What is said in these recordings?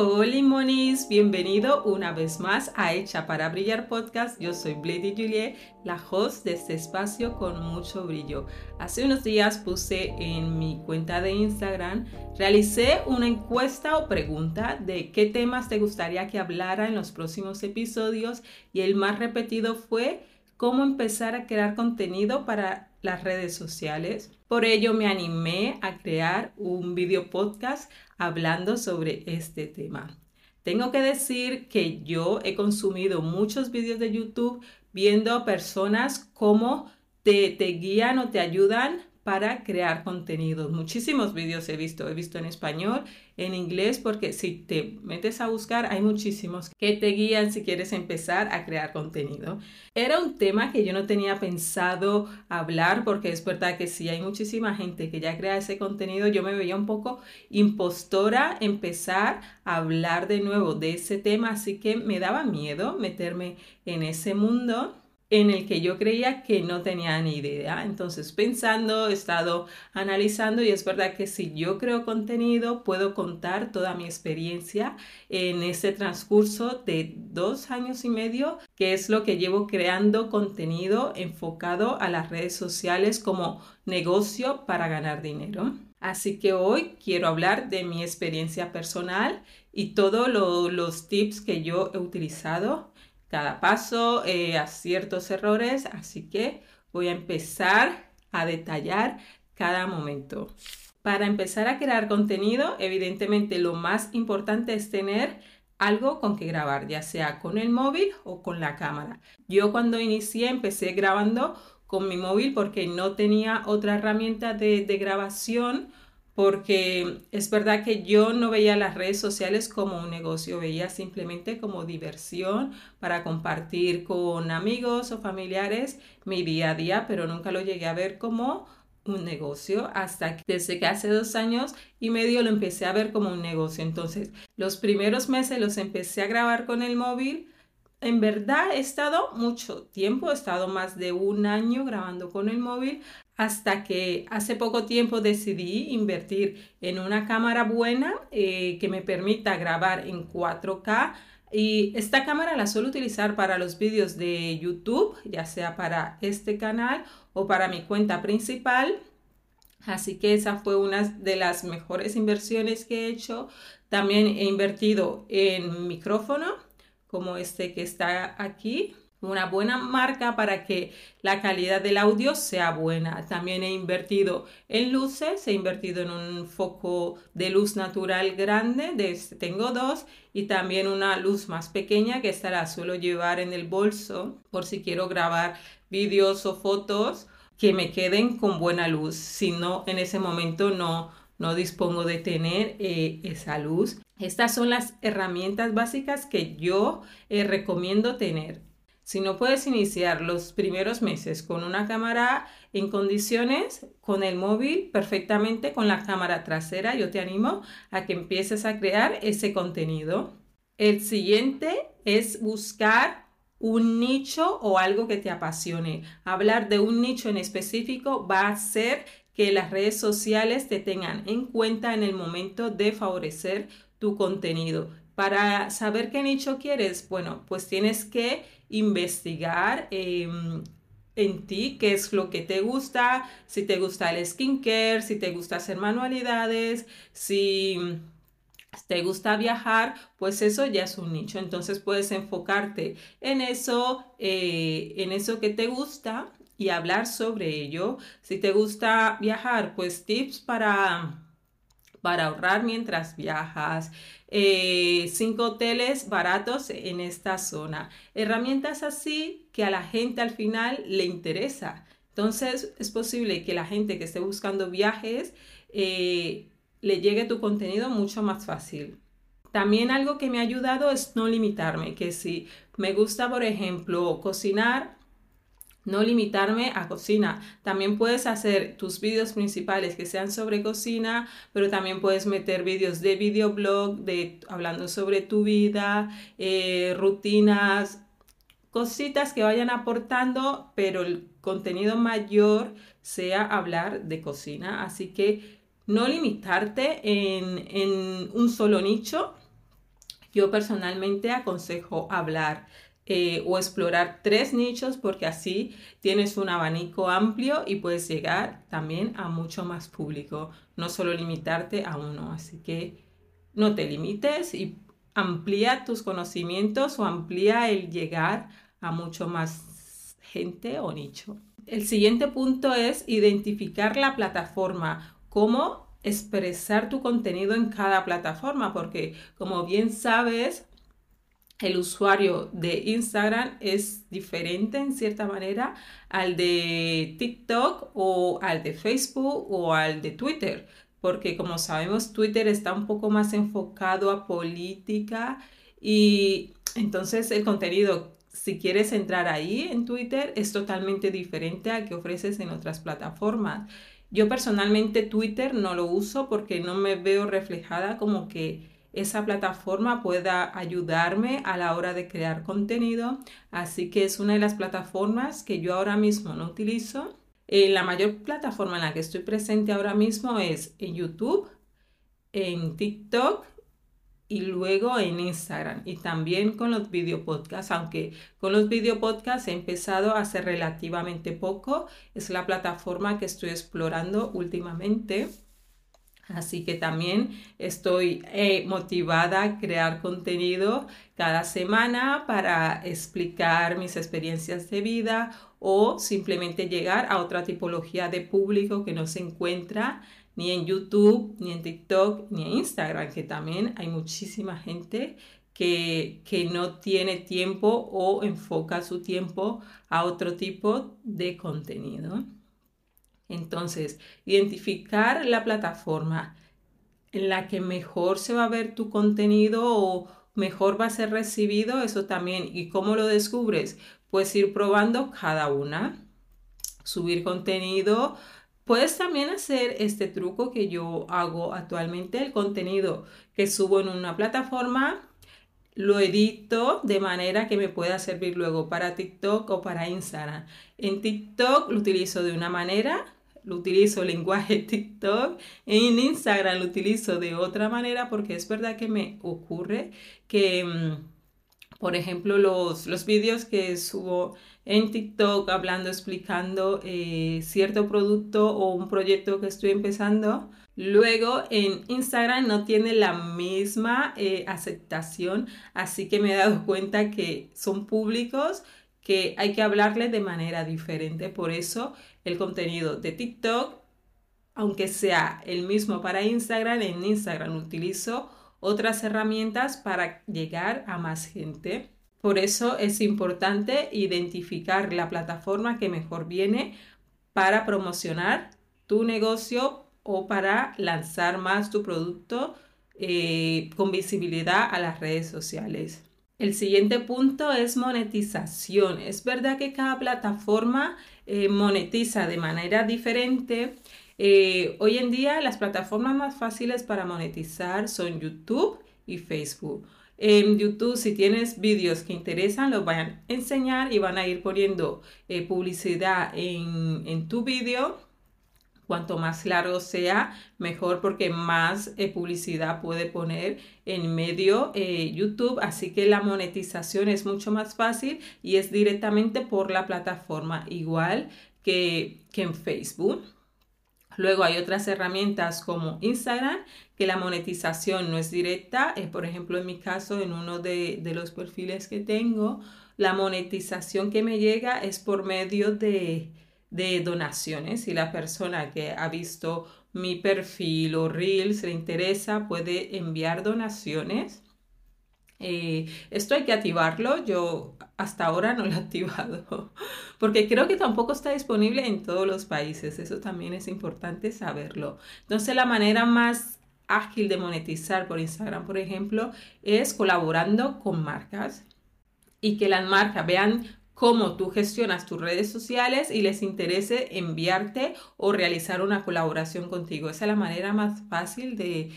Hola monis, bienvenido una vez más a Hecha para Brillar Podcast. Yo soy Blady Juliet, la host de este espacio con mucho brillo. Hace unos días puse en mi cuenta de Instagram, realicé una encuesta o pregunta de qué temas te gustaría que hablara en los próximos episodios y el más repetido fue cómo empezar a crear contenido para las redes sociales. Por ello me animé a crear un video podcast hablando sobre este tema. Tengo que decir que yo he consumido muchos vídeos de YouTube viendo personas cómo te, te guían o te ayudan para crear contenidos. Muchísimos vídeos he visto, he visto en español, en inglés, porque si te metes a buscar, hay muchísimos que te guían si quieres empezar a crear contenido. Era un tema que yo no tenía pensado hablar, porque es verdad que si hay muchísima gente que ya crea ese contenido, yo me veía un poco impostora empezar a hablar de nuevo de ese tema, así que me daba miedo meterme en ese mundo en el que yo creía que no tenía ni idea. Entonces, pensando, he estado analizando y es verdad que si yo creo contenido, puedo contar toda mi experiencia en ese transcurso de dos años y medio, que es lo que llevo creando contenido enfocado a las redes sociales como negocio para ganar dinero. Así que hoy quiero hablar de mi experiencia personal y todos los tips que yo he utilizado cada paso, eh, a ciertos errores, así que voy a empezar a detallar cada momento. Para empezar a crear contenido, evidentemente lo más importante es tener algo con que grabar, ya sea con el móvil o con la cámara. Yo cuando inicié empecé grabando con mi móvil porque no tenía otra herramienta de, de grabación porque es verdad que yo no veía las redes sociales como un negocio, veía simplemente como diversión para compartir con amigos o familiares mi día a día, pero nunca lo llegué a ver como un negocio hasta que desde que hace dos años y medio lo empecé a ver como un negocio. Entonces, los primeros meses los empecé a grabar con el móvil. En verdad he estado mucho tiempo, he estado más de un año grabando con el móvil hasta que hace poco tiempo decidí invertir en una cámara buena eh, que me permita grabar en 4K. Y esta cámara la suelo utilizar para los vídeos de YouTube, ya sea para este canal o para mi cuenta principal. Así que esa fue una de las mejores inversiones que he hecho. También he invertido en micrófono, como este que está aquí una buena marca para que la calidad del audio sea buena. También he invertido en luces, he invertido en un foco de luz natural grande, de este tengo dos, y también una luz más pequeña que esta la suelo llevar en el bolso por si quiero grabar vídeos o fotos que me queden con buena luz. Si no, en ese momento no, no dispongo de tener eh, esa luz. Estas son las herramientas básicas que yo eh, recomiendo tener. Si no puedes iniciar los primeros meses con una cámara en condiciones, con el móvil perfectamente, con la cámara trasera, yo te animo a que empieces a crear ese contenido. El siguiente es buscar un nicho o algo que te apasione. Hablar de un nicho en específico va a hacer que las redes sociales te tengan en cuenta en el momento de favorecer tu contenido. Para saber qué nicho quieres, bueno, pues tienes que investigar em, en ti qué es lo que te gusta, si te gusta el skincare, si te gusta hacer manualidades, si te gusta viajar, pues eso ya es un nicho. Entonces puedes enfocarte en eso, eh, en eso que te gusta y hablar sobre ello. Si te gusta viajar, pues tips para para ahorrar mientras viajas, eh, cinco hoteles baratos en esta zona. Herramientas así que a la gente al final le interesa. Entonces es posible que la gente que esté buscando viajes eh, le llegue tu contenido mucho más fácil. También algo que me ha ayudado es no limitarme, que si me gusta, por ejemplo, cocinar, no limitarme a cocina. También puedes hacer tus vídeos principales que sean sobre cocina, pero también puedes meter vídeos de videoblog, de hablando sobre tu vida, eh, rutinas, cositas que vayan aportando, pero el contenido mayor sea hablar de cocina. Así que no limitarte en, en un solo nicho, Yo personalmente aconsejo hablar eh, o explorar tres nichos porque así tienes un abanico amplio y puedes llegar también a mucho más público, no solo limitarte a uno. Así que no te limites y amplía tus conocimientos o amplía el llegar a mucho más gente o nicho. El siguiente punto es identificar la plataforma, cómo expresar tu contenido en cada plataforma, porque como bien sabes, el usuario de Instagram es diferente en cierta manera al de TikTok o al de Facebook o al de Twitter, porque como sabemos Twitter está un poco más enfocado a política y entonces el contenido, si quieres entrar ahí en Twitter, es totalmente diferente al que ofreces en otras plataformas. Yo personalmente Twitter no lo uso porque no me veo reflejada como que esa plataforma pueda ayudarme a la hora de crear contenido. Así que es una de las plataformas que yo ahora mismo no utilizo. Eh, la mayor plataforma en la que estoy presente ahora mismo es en YouTube, en TikTok y luego en Instagram y también con los video podcasts, aunque con los video podcasts he empezado hace relativamente poco, es la plataforma que estoy explorando últimamente. Así que también estoy eh, motivada a crear contenido cada semana para explicar mis experiencias de vida o simplemente llegar a otra tipología de público que no se encuentra ni en YouTube, ni en TikTok, ni en Instagram, que también hay muchísima gente que, que no tiene tiempo o enfoca su tiempo a otro tipo de contenido. Entonces, identificar la plataforma en la que mejor se va a ver tu contenido o mejor va a ser recibido, eso también. ¿Y cómo lo descubres? Pues ir probando cada una, subir contenido. Puedes también hacer este truco que yo hago actualmente, el contenido que subo en una plataforma, lo edito de manera que me pueda servir luego para TikTok o para Instagram. En TikTok lo utilizo de una manera, lo utilizo el lenguaje TikTok, en Instagram lo utilizo de otra manera porque es verdad que me ocurre que, mm, por ejemplo, los, los vídeos que subo en TikTok hablando, explicando eh, cierto producto o un proyecto que estoy empezando, Luego en Instagram no tiene la misma eh, aceptación, así que me he dado cuenta que son públicos que hay que hablarles de manera diferente. Por eso el contenido de TikTok, aunque sea el mismo para Instagram, en Instagram utilizo otras herramientas para llegar a más gente. Por eso es importante identificar la plataforma que mejor viene para promocionar tu negocio o para lanzar más tu producto eh, con visibilidad a las redes sociales. El siguiente punto es monetización. Es verdad que cada plataforma eh, monetiza de manera diferente. Eh, hoy en día las plataformas más fáciles para monetizar son YouTube y Facebook. En YouTube, si tienes vídeos que interesan, los van a enseñar y van a ir poniendo eh, publicidad en, en tu vídeo Cuanto más largo sea, mejor porque más eh, publicidad puede poner en medio eh, YouTube. Así que la monetización es mucho más fácil y es directamente por la plataforma, igual que, que en Facebook. Luego hay otras herramientas como Instagram, que la monetización no es directa. Eh, por ejemplo, en mi caso, en uno de, de los perfiles que tengo, la monetización que me llega es por medio de de donaciones. Si la persona que ha visto mi perfil o Reels le interesa, puede enviar donaciones. Eh, esto hay que activarlo. Yo hasta ahora no lo he activado porque creo que tampoco está disponible en todos los países. Eso también es importante saberlo. Entonces la manera más ágil de monetizar por Instagram, por ejemplo, es colaborando con marcas y que las marcas vean cómo tú gestionas tus redes sociales y les interese enviarte o realizar una colaboración contigo. Esa es la manera más fácil de,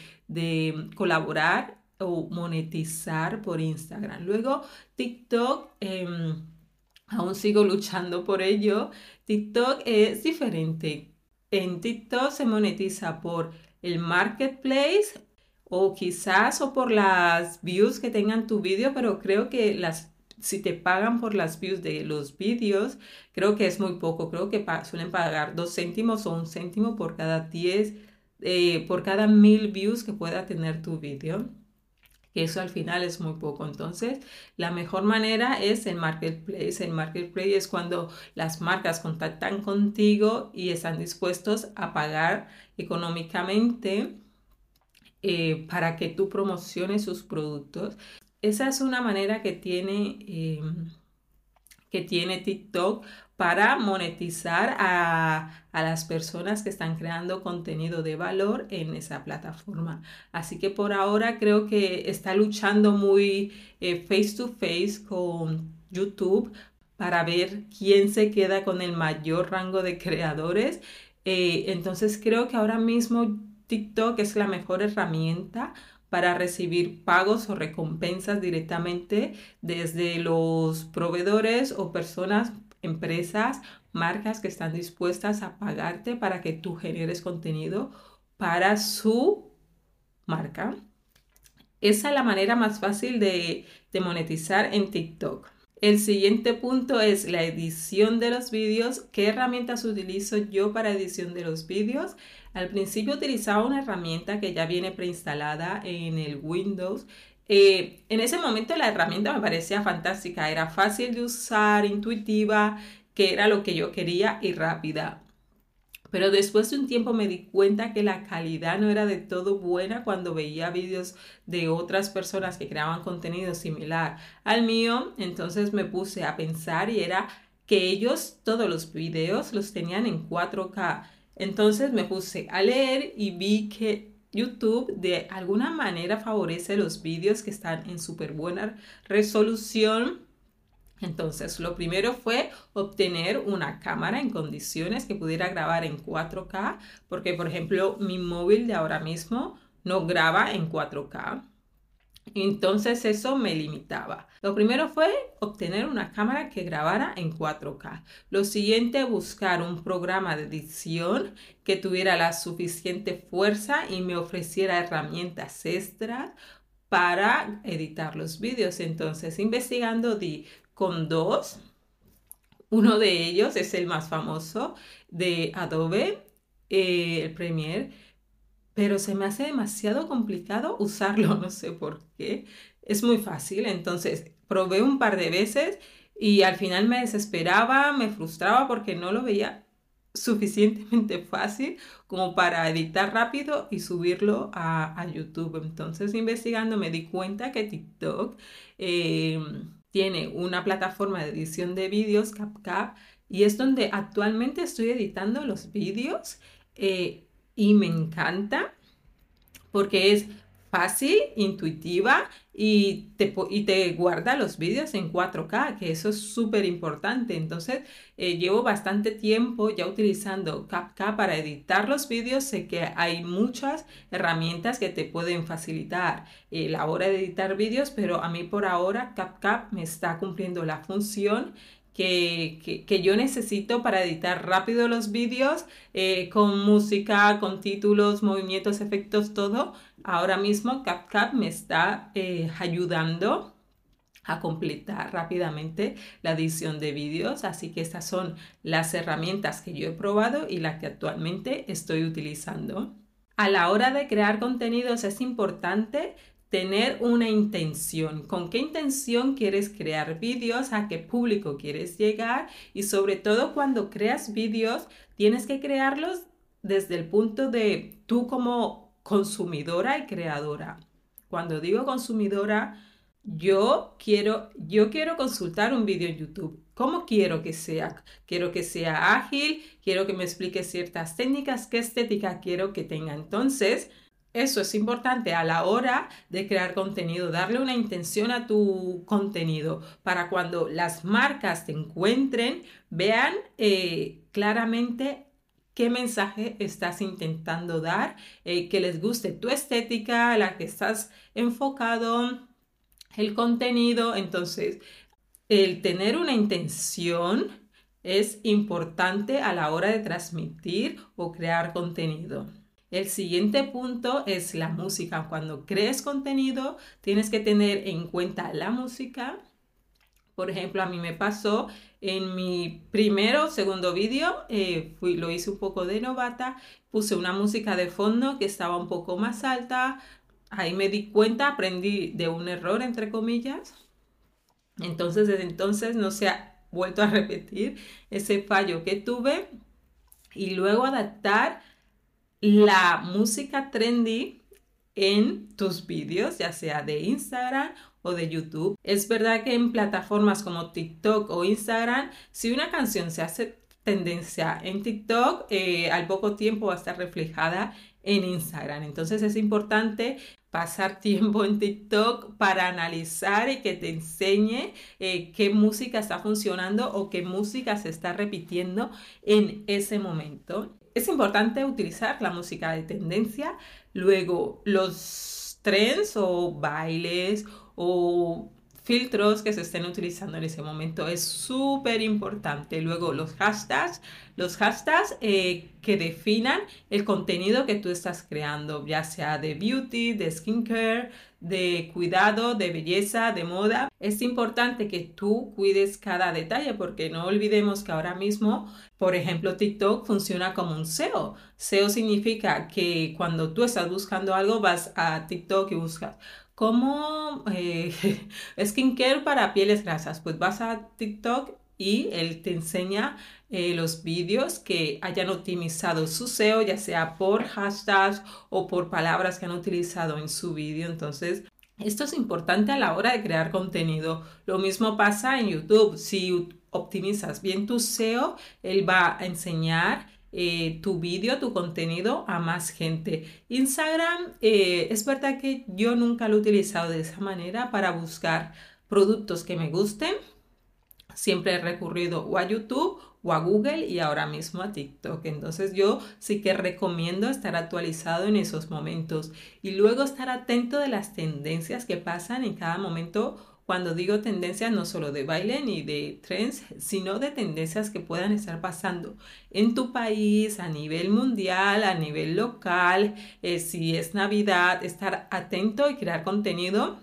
colaborar o monetizar por Instagram. Luego, TikTok, em, aún sigo luchando por ello. TikTok es diferente. En TikTok se monetiza por el marketplace o quizás o por las views que tengan tu vídeo, pero creo que las si te pagan por las views de los vídeos, creo que es muy poco. Creo que suelen pagar dos céntimos o un céntimo por cada 10, eh, por cada mil views que pueda tener tu vídeo. Que eso al final es muy poco. Entonces, la mejor manera es el marketplace. El marketplace es cuando las marcas contactan contigo y están dispuestos a pagar económicamente eh, para que tú promociones sus productos esa es una manera que tiene, em, que tiene TikTok para monetizar a, las personas que están creando contenido de valor en esa plataforma. Así que por ahora creo que está luchando muy eh, face to face con YouTube para ver quién se queda con el mayor rango de creadores. Eh, entonces creo que ahora mismo TikTok es la mejor herramienta para recibir pagos o recompensas directamente desde los proveedores o personas, empresas, marcas que están dispuestas a pagarte para que tú generes contenido para su marca. Esa es la manera más fácil de, de monetizar en TikTok. El siguiente punto es la edición de los vídeos. ¿Qué herramientas utilizo yo para edición de los vídeos? Al principio utilizaba una herramienta que ya viene preinstalada en el Windows. Eh, en ese momento la herramienta me parecía fantástica, era fácil de usar, intuitiva, que era lo que yo quería y rápida. Pero después de un tiempo me di cuenta que la calidad no era de todo buena cuando veía vídeos de otras personas que creaban contenido similar al mío. Entonces me puse a pensar y era que ellos todos los videos los tenían en 4K entonces me puse a leer y vi que YouTube de alguna manera favorece los vídeos que están en súper buena resolución. Entonces, lo primero fue obtener una cámara en condiciones que pudiera grabar en 4K, porque por ejemplo mi móvil de ahora mismo no graba en 4K. Entonces eso me limitaba. Lo primero fue obtener una cámara que grabara en 4K. Lo siguiente, buscar un programa de edición que tuviera la suficiente fuerza y me ofreciera herramientas extras para editar los vídeos. Entonces, investigando di con dos. Uno de ellos es el más famoso de Adobe, eh, el Premiere pero se me hace demasiado complicado usarlo, no sé por qué. Es muy fácil, entonces probé un par de veces y al final me desesperaba, me frustraba porque no lo veía suficientemente fácil como para editar rápido y subirlo a, YouTube. Entonces investigando me di cuenta que TikTok em, tiene una plataforma de edición de vídeos, CapCap, y es donde actualmente estoy editando los vídeos. Eh, y me encanta porque es fácil, intuitiva y te, y te guarda los vídeos en 4K, que eso es súper importante. Entonces, eh, llevo bastante tiempo ya utilizando CapCut para editar los vídeos. Sé que hay muchas herramientas que te pueden facilitar eh, la hora de editar vídeos, pero a mí por ahora CapCut me está cumpliendo la función que, yo necesito para editar rápido los vídeos eh, con música, con títulos, movimientos, efectos, todo. Ahora mismo CapCut me está eh, ayudando a completar rápidamente la edición de vídeos. Así que estas son las herramientas que yo he probado y las que actualmente estoy utilizando. A la hora de crear contenidos es importante tener una intención. ¿Con qué intención quieres crear vídeos? ¿A qué público quieres llegar? Y sobre todo cuando creas vídeos, tienes que crearlos desde el punto de tú como consumidora y creadora. Cuando digo consumidora, yo quiero, yo quiero consultar un vídeo en YouTube. ¿Cómo quiero que sea? Quiero que sea ágil, quiero que me explique ciertas técnicas, qué estética quiero que tenga. Entonces, eso es importante a la hora de crear contenido, darle una intención a tu contenido para cuando las marcas te encuentren, vean eh, claramente qué mensaje estás intentando dar, eh, que les guste tu estética, la que estás enfocado, el contenido. Entonces, el tener una intención es importante a la hora de transmitir o crear contenido. El siguiente punto es la música. Cuando crees contenido, tienes que tener en cuenta la música. Por ejemplo, a mí me pasó en mi primero segundo vídeo, eh, lo hice un poco de novata, puse una música de fondo que estaba un poco más alta. Ahí me di cuenta, aprendí de un error, entre comillas. Entonces, desde entonces no se ha vuelto a repetir ese fallo que tuve. Y luego adaptar la música trendy en tus vídeos, ya sea de Instagram o de YouTube. Es verdad que en plataformas como TikTok o Instagram, si una canción se hace tendencia en TikTok, eh, al poco tiempo va a estar reflejada en Instagram. Entonces es importante pasar tiempo en TikTok para analizar y que te enseñe eh, qué música está funcionando o qué música se está repitiendo en ese momento. Es importante utilizar la música de tendencia, luego los trends o bailes o filtros que se estén utilizando en ese momento. Es súper importante. Luego los hashtags, los hashtags eh, que definan el contenido que tú estás creando, ya sea de beauty, de skincare, de cuidado, de belleza, de moda. Es importante que tú cuides cada detalle porque no olvidemos que ahora mismo, por ejemplo, TikTok funciona como un SEO. SEO significa que cuando tú estás buscando algo vas a TikTok y buscas como eh, skincare para pieles grasas. Pues vas a TikTok y él te enseña eh, los vídeos que hayan optimizado su SEO, ya sea por hashtags o por palabras que han utilizado en su vídeo. Entonces, esto es importante a la hora de crear contenido. Lo mismo pasa en YouTube. Si optimizas bien tu SEO, él va a enseñar eh, tu vídeo, tu contenido a más gente. Instagram eh, es verdad que yo nunca lo he utilizado de esa manera para buscar productos que me gusten. Siempre he recurrido o a YouTube o a Google y ahora mismo a TikTok. Entonces yo sí que recomiendo estar actualizado en esos momentos y luego estar atento de las tendencias que pasan en cada momento cuando digo tendencias no solo de baile ni de trends, sino de tendencias que puedan estar pasando en tu país, a nivel mundial, a nivel local, eh, si es Navidad, estar atento y crear contenido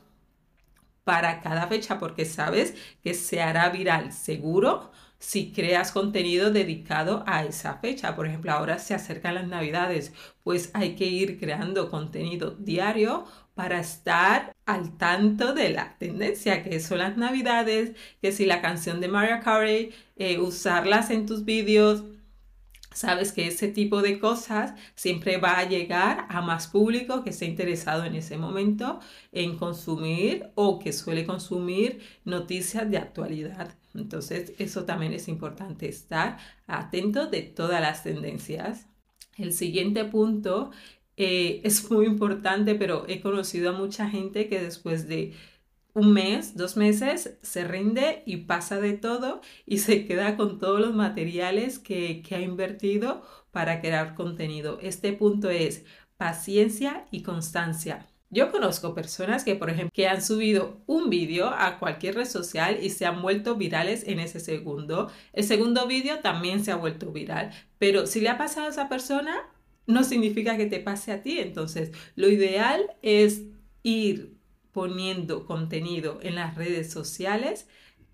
para cada fecha porque sabes que se hará viral seguro si creas contenido dedicado a esa fecha. Por ejemplo, ahora se acercan las navidades, pues hay que ir creando contenido diario para estar al tanto de la tendencia que son las navidades, que si la canción de Mariah Carey, eh, usarlas en tus vídeos, sabes que ese tipo de cosas siempre va a llegar a más público que esté interesado en ese momento en consumir o que suele consumir noticias de actualidad. Entonces, eso también es importante, estar atento de todas las tendencias. El siguiente punto eh, es muy importante, pero he conocido a mucha gente que después de un mes, dos meses, se rinde y pasa de todo y se queda con todos los materiales que, que ha invertido para crear contenido. Este punto es paciencia y constancia. Yo conozco personas que, por ejemplo, que han subido un vídeo a cualquier red social y se han vuelto virales en ese segundo. El segundo vídeo también se ha vuelto viral. Pero si le ha pasado a esa persona, no significa que te pase a ti. Entonces, lo ideal es ir poniendo contenido en las redes sociales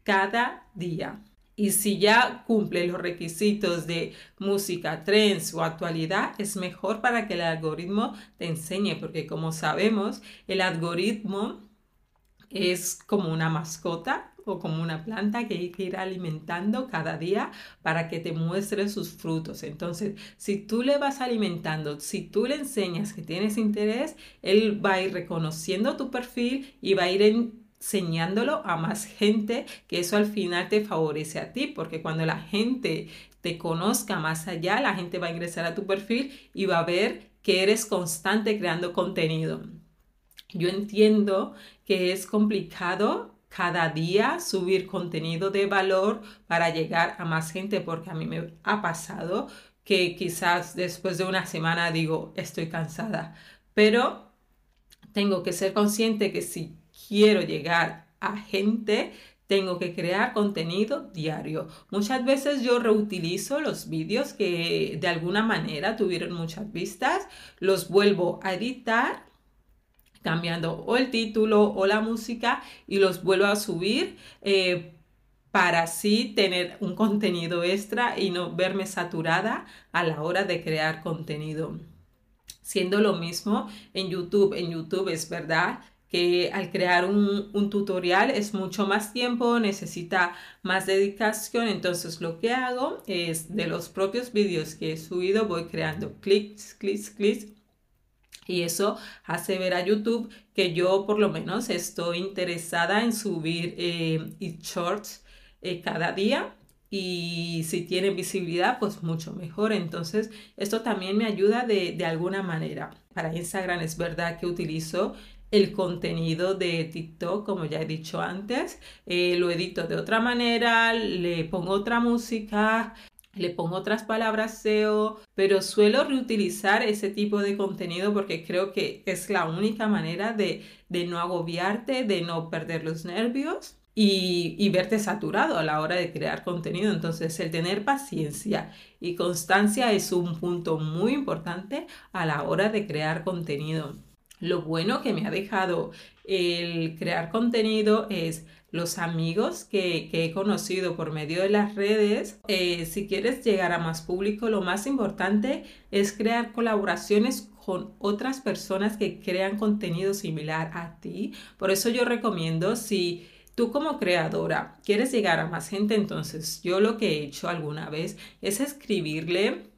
cada día. Y si ya cumple los requisitos de música, trends o actualidad, es mejor para que el algoritmo te enseñe, porque como sabemos, el algoritmo es como una mascota o como una planta que hay que ir alimentando cada día para que te muestre sus frutos. Entonces, si tú le vas alimentando, si tú le enseñas que tienes interés, él va a ir reconociendo tu perfil y va a ir enseñándolo a más gente, que eso al final te favorece a ti, porque cuando la gente te conozca más allá, la gente va a ingresar a tu perfil y va a ver que eres constante creando contenido. Yo entiendo que es complicado cada día subir contenido de valor para llegar a más gente, porque a mí me ha pasado que quizás después de una semana digo, estoy cansada, pero tengo que ser consciente que si quiero llegar a gente, tengo que crear contenido diario. Muchas veces yo reutilizo los vídeos que de alguna manera tuvieron muchas vistas, los vuelvo a editar cambiando o el título o la música y los vuelvo a subir eh, para así tener un contenido extra y no verme saturada a la hora de crear contenido. Siendo lo mismo en YouTube, en YouTube es verdad que al crear un, un, tutorial es mucho más tiempo, necesita más dedicación, entonces lo que hago es de los propios vídeos que he subido voy creando clics, clics, clics y eso hace ver a YouTube que yo por lo menos estoy interesada en subir eh, shorts eh, cada día y si tienen visibilidad pues mucho mejor. Entonces esto también me ayuda de, de alguna manera. Para Instagram es verdad que utilizo el contenido de TikTok, como ya he dicho antes, eh, lo edito de otra manera, le pongo otra música, le pongo otras palabras SEO, pero suelo reutilizar ese tipo de contenido porque creo que es la única manera de, no agobiarte, de no perder los nervios y, y, verte saturado a la hora de crear contenido. Entonces, el tener paciencia y constancia es un punto muy importante a la hora de crear contenido. Lo bueno que me ha dejado el crear contenido es los amigos que, he conocido por medio de las redes. Eh, si quieres llegar a más público, lo más importante es crear colaboraciones con otras personas que crean contenido similar a ti. Por eso yo recomiendo si tú como creadora quieres llegar a más gente, entonces yo lo que he hecho alguna vez es escribirle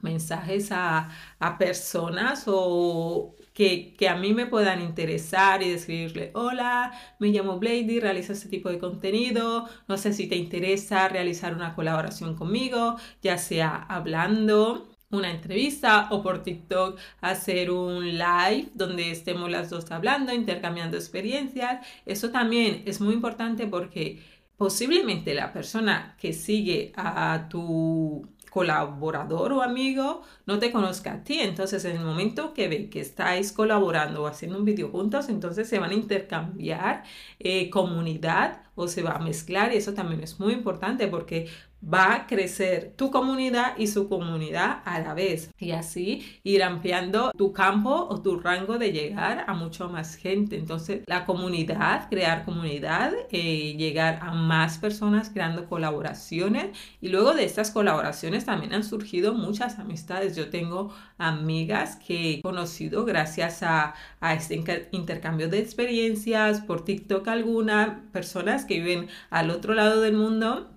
mensajes a, a personas o que, a mí me puedan interesar y decirle, hola, me llamo Blady, realizo este tipo de contenido, no sé si te interesa realizar una colaboración conmigo, ya sea hablando una entrevista o por TikTok hacer un live donde estemos las dos hablando, intercambiando experiencias. Eso también es muy importante porque posiblemente la persona que sigue a tu colaborador o amigo no te conozca a ti. Entonces, en el momento que ve que estáis colaborando o haciendo un vídeo juntos, entonces se van a intercambiar eh, comunidad o se va a mezclar y eso también es muy importante porque va a crecer tu comunidad y su comunidad a la vez y así ir ampliando tu campo o tu rango de llegar a mucho más gente. Entonces la comunidad, crear comunidad, eh, llegar a más personas creando colaboraciones y luego de estas colaboraciones también han surgido muchas amistades. Yo tengo amigas que he conocido gracias a, a este intercambio de experiencias por TikTok algunas personas que viven al otro lado del mundo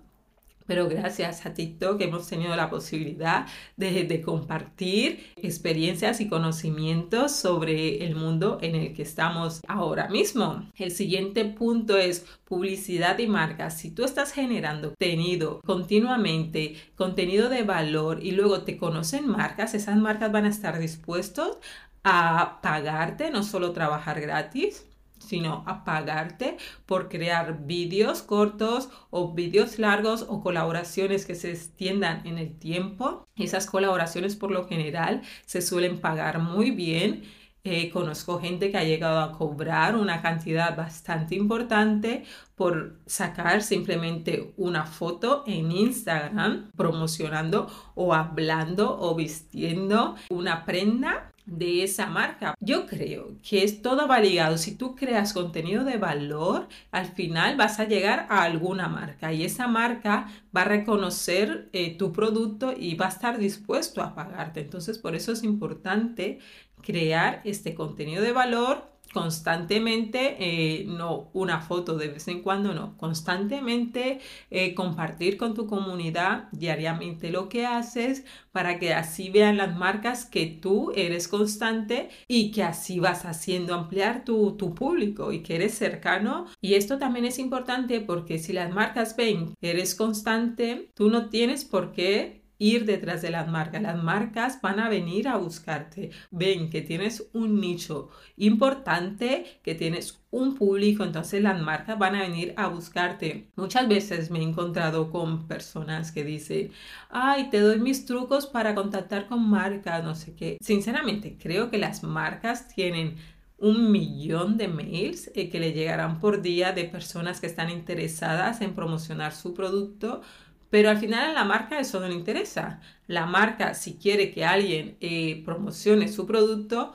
pero gracias a TikTok hemos tenido la posibilidad de, compartir experiencias y conocimientos sobre el mundo en el que estamos ahora mismo. El siguiente punto es publicidad y marcas. Si tú estás generando contenido continuamente, contenido de valor y luego te conocen marcas, esas marcas van a estar dispuestos a pagarte, no solo trabajar gratis, sino a pagarte por crear vídeos cortos o vídeos largos o colaboraciones que se extiendan en el tiempo. Esas colaboraciones por lo general se suelen pagar muy bien. Eh, conozco gente que ha llegado a cobrar una cantidad bastante importante por sacar simplemente una foto en Instagram promocionando o hablando o vistiendo una prenda de esa marca. Yo creo que es todo va ligado. Si tú creas contenido de valor, al final vas a llegar a alguna marca y esa marca va a reconocer eh, tu producto y va a estar dispuesto a pagarte. Entonces, por eso es importante crear este contenido de valor constantemente, eh, no una foto de vez en cuando, no, constantemente eh, compartir con tu comunidad diariamente lo que haces para que así vean las marcas que tú eres constante y que así vas haciendo ampliar tu, tu público y que eres cercano. Y esto también es importante porque si las marcas ven que eres constante, tú no tienes por qué ir detrás de las marcas. Las marcas van a venir a buscarte. Ven que tienes un nicho importante, que tienes un público, entonces las marcas van a venir a buscarte. Muchas veces me he encontrado con personas que dicen, ay, te doy mis trucos para contactar con marcas, no sé qué. Sinceramente, creo que las marcas tienen un millón de mails eh, que le llegarán por día de personas que están interesadas en promocionar su producto, pero al final a la marca eso no le interesa. La marca, si quiere que alguien eh, promocione su producto,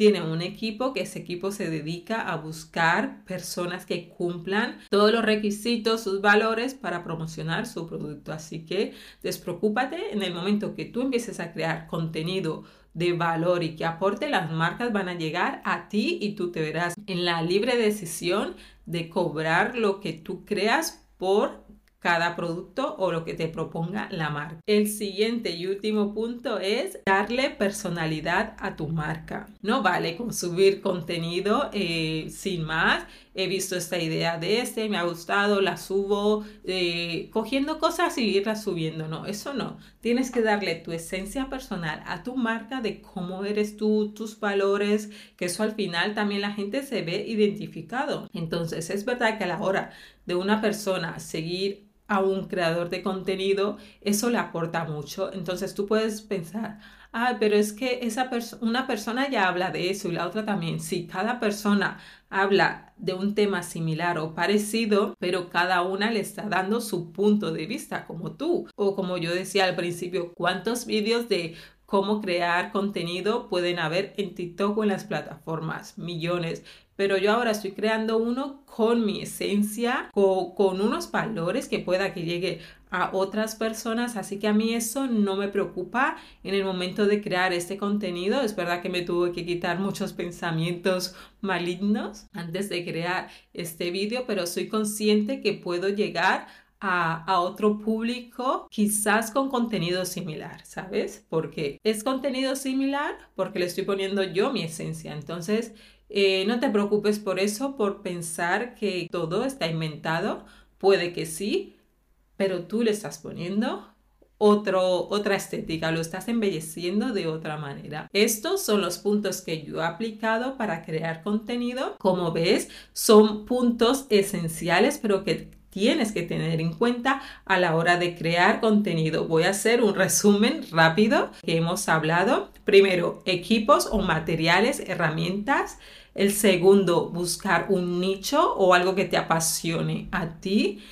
tiene un equipo que ese equipo se dedica a buscar personas que cumplan todos los requisitos, sus valores para promocionar su producto. Así que despreocúpate en el momento que tú empieces a crear contenido de valor y que aporte, las marcas van a llegar a ti y tú te verás en la libre decisión de cobrar lo que tú creas por cada producto o lo que te proponga la marca. El siguiente y último punto es darle personalidad a tu marca. No vale con subir contenido eh, sin más. He visto esta idea de este, me ha gustado, la subo, eh, cogiendo cosas y irlas subiendo. No, eso no. Tienes que darle tu esencia personal a tu marca de cómo eres tú, tus valores, que eso al final también la gente se ve identificado. Entonces es verdad que a la hora de una persona seguir a un creador de contenido, eso le aporta mucho. Entonces tú puedes pensar, ah, pero es que esa una persona ya habla de eso y la otra también. Si cada persona habla de un tema similar o parecido, pero cada una le está dando su punto de vista, como tú. O como yo decía al principio, ¿cuántos vídeos de cómo crear contenido pueden haber en TikTok o en las plataformas? Millones pero yo ahora estoy creando uno con mi esencia, con, unos valores que pueda que llegue a otras personas, así que a mí eso no me preocupa en el momento de crear este contenido. Es verdad que me tuve que quitar muchos pensamientos malignos antes de crear este vídeo, pero soy consciente que puedo llegar a, otro público quizás con contenido similar, ¿sabes? Porque es contenido similar porque le estoy poniendo yo mi esencia. Entonces, eh, no te preocupes por eso, por pensar que todo está inventado. Puede que sí, pero tú le estás poniendo otro, otra estética, lo estás embelleciendo de otra manera. Estos son los puntos que yo he aplicado para crear contenido. Como ves, son puntos esenciales, pero que tienes que tener en cuenta a la hora de crear contenido. Voy a hacer un resumen rápido que hemos hablado. Primero, equipos o materiales, herramientas. El segundo, buscar un nicho o algo que te apasione a ti.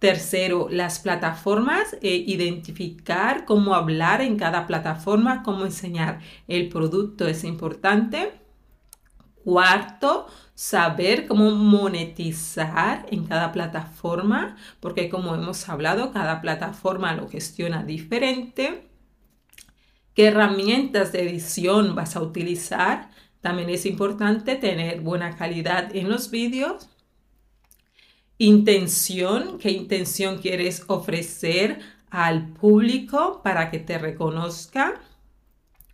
Tercero, las plataformas, e identificar cómo hablar en cada plataforma, cómo enseñar el producto es importante. Cuarto, saber cómo monetizar en cada plataforma, porque como hemos hablado, cada plataforma lo gestiona diferente. ¿Qué herramientas de edición vas a utilizar? También es importante tener buena calidad en los vídeos. Intención, qué intención quieres ofrecer al público para que te reconozca.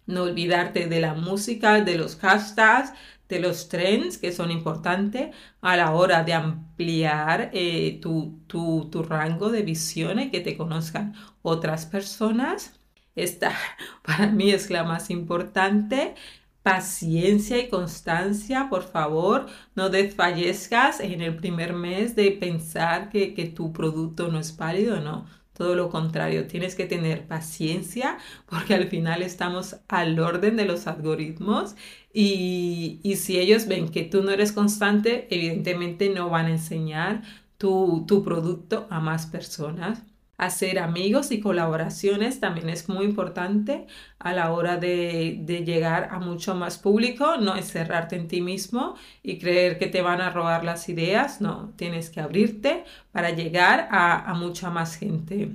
No olvidarte de la música, de los hashtags, de los trends que son importantes a la hora de ampliar eh, tu, tu, tu, rango de visión y que te conozcan otras personas. Esta para mí es la más importante paciencia y constancia, por favor, no desfallezcas en el primer mes de pensar que, tu producto no es válido, no. Todo lo contrario, tienes que tener paciencia porque al final estamos al orden de los algoritmos y, y si ellos ven que tú no eres constante, evidentemente no van a enseñar tu, tu producto a más personas hacer amigos y colaboraciones también es muy importante a la hora de, llegar a mucho más público, no es cerrarte en ti mismo y creer que te van a robar las ideas, no, tienes que abrirte para llegar a, a mucha más gente.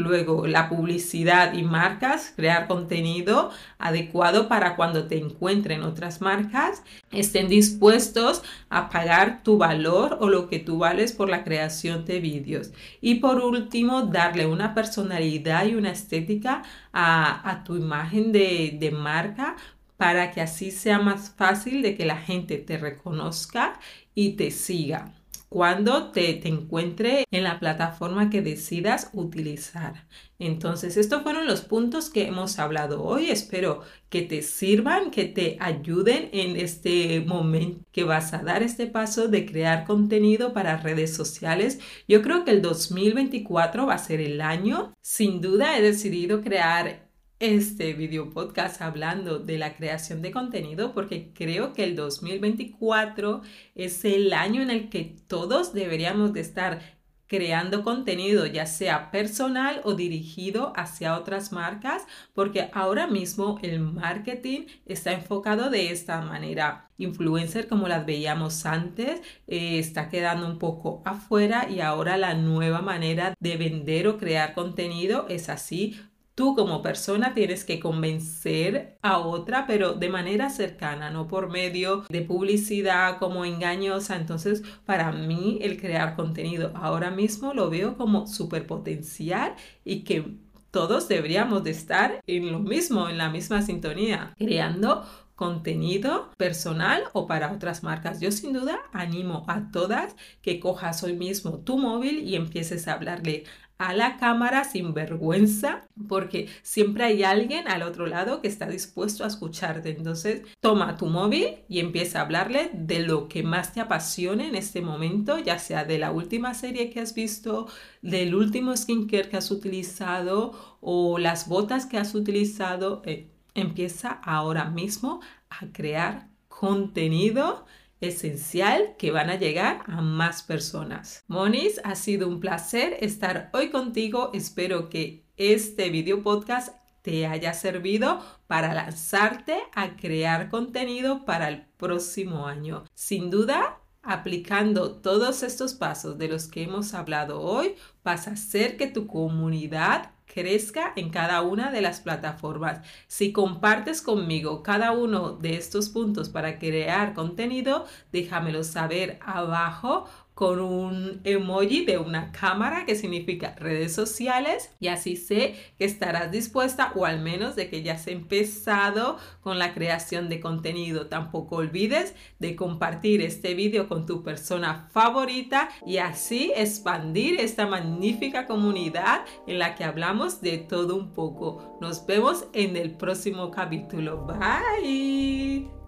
Luego, la publicidad y marcas, crear contenido adecuado para cuando te encuentren otras marcas, estén dispuestos a pagar tu valor o lo que tú vales por la creación de vídeos. Y por último, darle una personalidad y una estética a, tu imagen de, de marca para que así sea más fácil de que la gente te reconozca y te siga cuando te, te, encuentre en la plataforma que decidas utilizar. Entonces, estos fueron los puntos que hemos hablado hoy. Espero que te sirvan, que te ayuden en este momento que vas a dar este paso de crear contenido para redes sociales. Yo creo que el 2024 va a ser el año. Sin duda he decidido crear este video podcast hablando de la creación de contenido porque creo que el 2024 es el año en el que todos deberíamos de estar creando contenido ya sea personal o dirigido hacia otras marcas porque ahora mismo el marketing está enfocado de esta manera. Influencer como las veíamos antes eh, está quedando un poco afuera y ahora la nueva manera de vender o crear contenido es así Tú como persona tienes que convencer a otra, pero de manera cercana, no por medio de publicidad como engañosa. Entonces, para mí el crear contenido ahora mismo lo veo como súper potencial y que todos deberíamos de estar en lo mismo, en la misma sintonía, creando contenido personal o para otras marcas. Yo sin duda animo a todas que cojas hoy mismo tu móvil y empieces a hablarle a la cámara sin vergüenza, porque siempre hay alguien al otro lado que está dispuesto a escucharte. Entonces, toma tu móvil y empieza a hablarle de lo que más te apasione en este momento, ya sea de la última serie que has visto, del último skincare que has utilizado o las botas que has utilizado. Eh, empieza ahora mismo a crear contenido esencial que van a llegar a más personas. Monis, ha sido un placer estar hoy contigo. Espero que este video podcast te haya servido para lanzarte a crear contenido para el próximo año. Sin duda, aplicando todos estos pasos de los que hemos hablado hoy, vas a hacer que tu comunidad crezca en cada una de las plataformas. Si compartes conmigo cada uno de estos puntos para crear contenido, déjamelo saber abajo con un emoji de una cámara que significa redes sociales y así sé que estarás dispuesta o al menos de que ya has empezado con la creación de contenido. Tampoco olvides de compartir este vídeo con tu persona favorita y así expandir esta magnífica comunidad en la que hablamos de todo un poco. Nos vemos en el próximo capítulo. Bye.